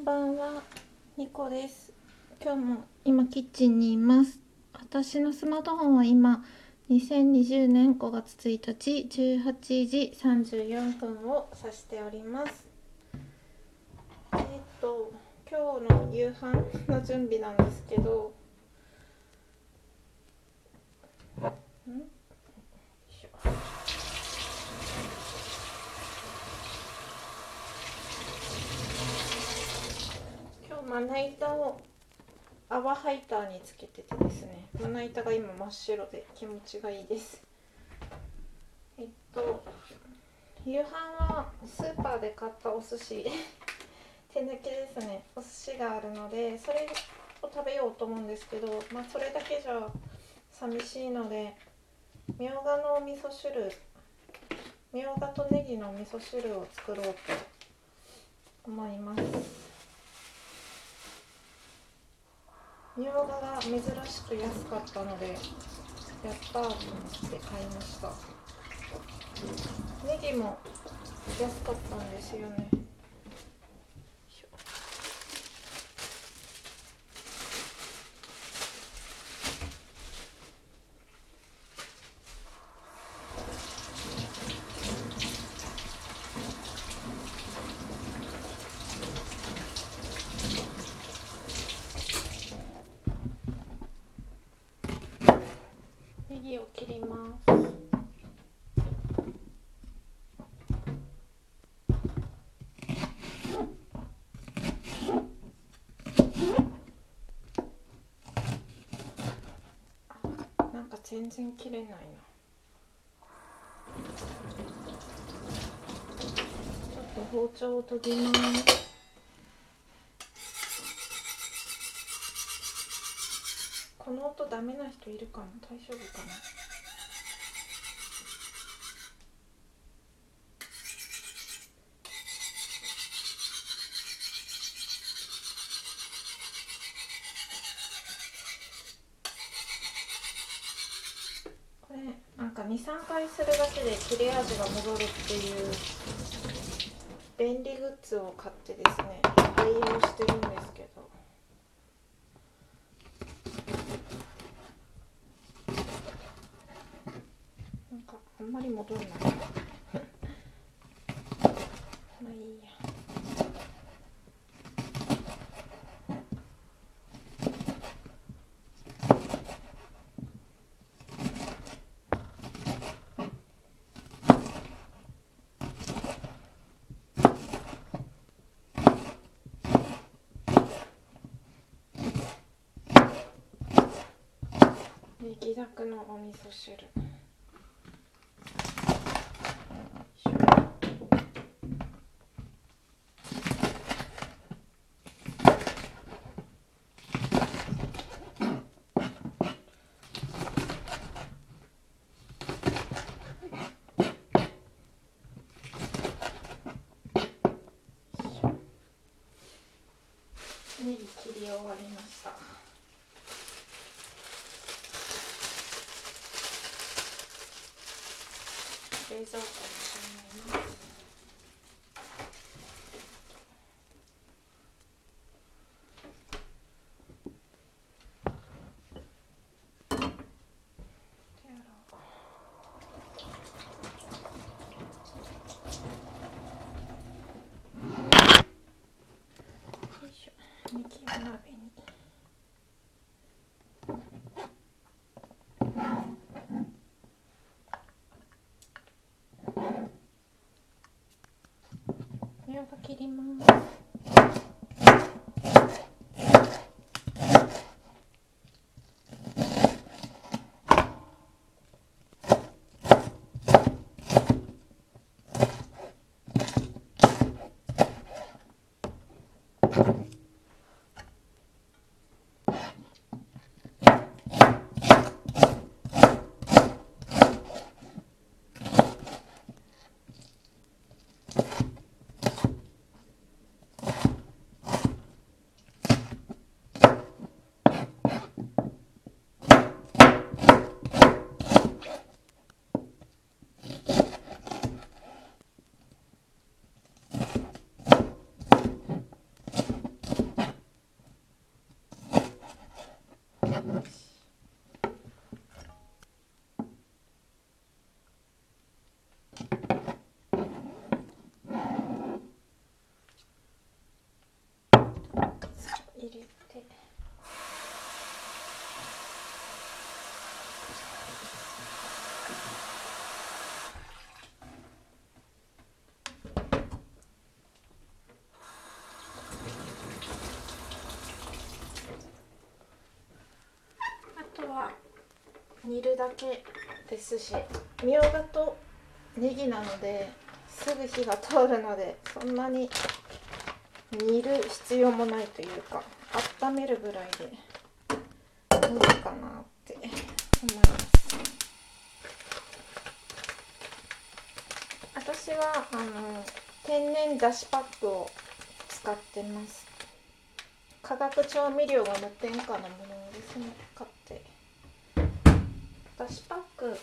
んばんは、ニコです。今日も今キッチンにいます。私のスマートフォンは今2020年5月1日18時34分を指しております。えっと今日の夕飯の準備なんですけど、ん？よいしょ今日まな板を泡ハイターにつけててですね。まな板が今真っ白で気持ちがいいです。えっと夕飯はスーパーで買ったお寿司。手抜きですね。お寿司があるのでそれを食べようと思うんですけどまあそれだけじゃ寂しいのでみょうがのお味噌汁みょうがとネギの味噌汁を作ろうと思います。みょうがが珍しく安かったのでやったーと思って買いました。ネギも安かったんですよねよいしょネギを切りますあなんか全然切れないな。ちょっと包丁を研ぎます。この音ダメな人いるかな？大丈夫かなこれなんか23回するだけで切れ味が戻るっていう便利グッズを買ってですね愛用してるんですけど。なんかあんまり戻らない。まあいいやネギだくのお味噌汁。よいしょ。ネギ切り終わりました。 재밌었고 切ります。は煮るだけですしみょうがとネギなのですぐ火が通るのでそんなに煮る必要もないというか温めるぐらいでいいかなって思います。私はあの天然だしパックを使ってます。化学調味料が無添加なものですね。買っだしパック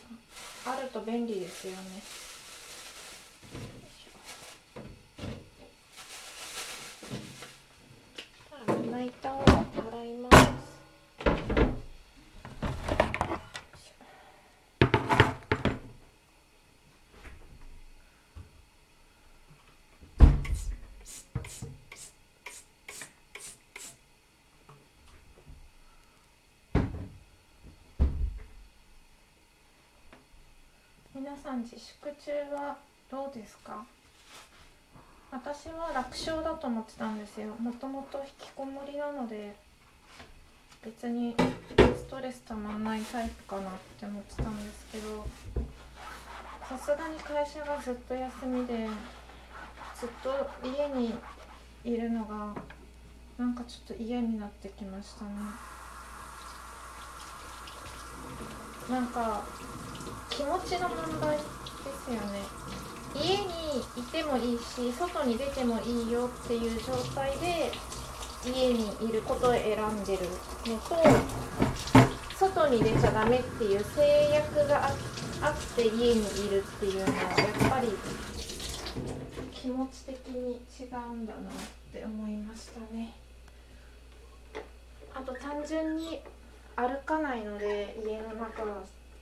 あると便利ですよね胸板を洗います皆さん自粛中はどうですか？私は楽勝だと思ってたんですよ。もともと引きこもりなので別にストレスたまんないタイプかなって思ってたんですけどさすがに会社がずっと休みでずっと家にいるのがなんかちょっと嫌になってきましたね。なんか気持ちの問題ですよね。家にいてもいいし外に出てもいいよっていう状態で家にいることを選んでるのと外に出ちゃダメっていう制約があって家にいるっていうのはやっぱり気持ち的に違うんだなって思いましたね。あと単純に歩かないので家の中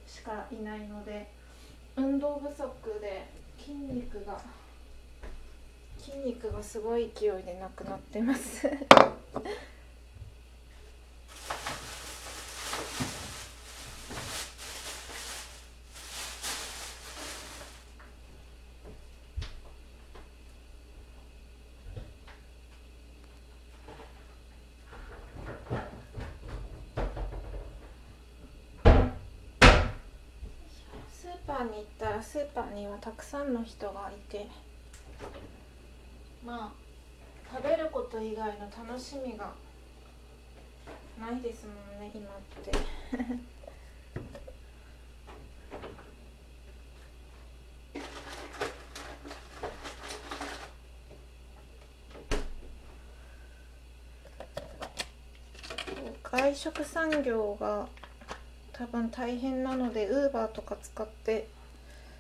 しかいないので運動不足で筋肉が筋肉がすごい勢いでなくなってますスーパーに行ったらスーパーにはたくさんの人がいて。まあ食べること以外の楽しみがないですもんね今って。外食産業が多分大変なのでウーバーとか使って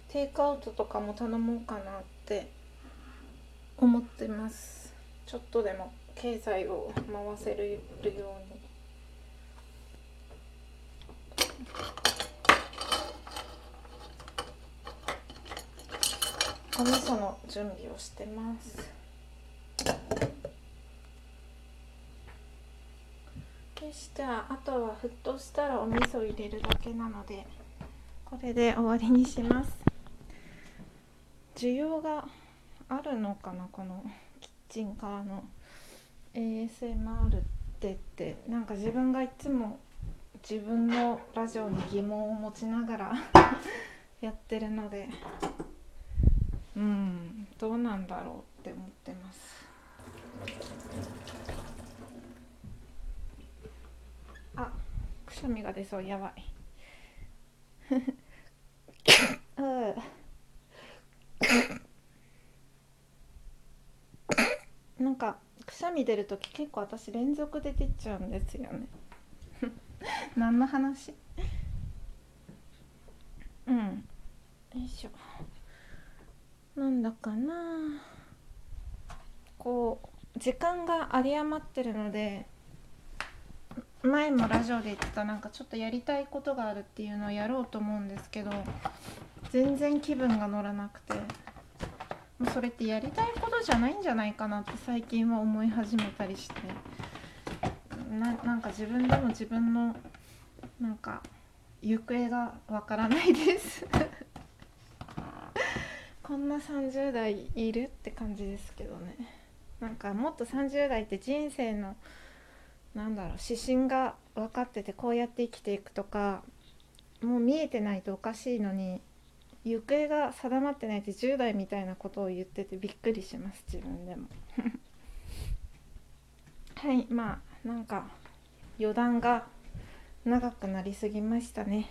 テイクアウトとかも頼もうかなって思ってます。ちょっとでも経済を回せるように。お味噌の準備をしてます。よしじゃあとは沸騰したらお味噌入れるだけなのでこれで終わりにします。需要があるのかなこのキッチンカーの ASMR ってって。なんか自分がいつも自分のラジオに疑問を持ちながら やってるので。うんどうなんだろうって思ってますあくしゃみが出そうやばい。うん。なんかくしゃみ出る時結構私連続で出ちゃうんですよね。何の話？うん。よいしょ。なんだかな。こう時間が有り余ってるので前もラジオで言ってたなんかちょっとやりたいことがあるっていうのをやろうと思うんですけど全然気分が乗らなくて。もうそれってやりたいことじゃないんじゃないかなって最近は思い始めたりして。ななんか自分でも自分のなんか行方がわからないです。こんな30代いるって感じですけどね。なんかもっと30代って人生のなんだろう指針が分かっててこうやって生きていくとかもう見えてないとおかしいのに行方が定まってないって10代みたいなことを言っててびっくりします自分でも。はいまあなんか余談が長くなりすぎましたね。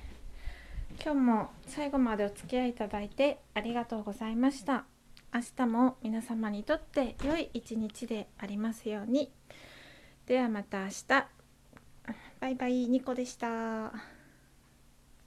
今日も最後までお付き合いいただいてありがとうございました。明日も皆様にとって良い一日でありますように。ではまた明日。バイバイニコでした。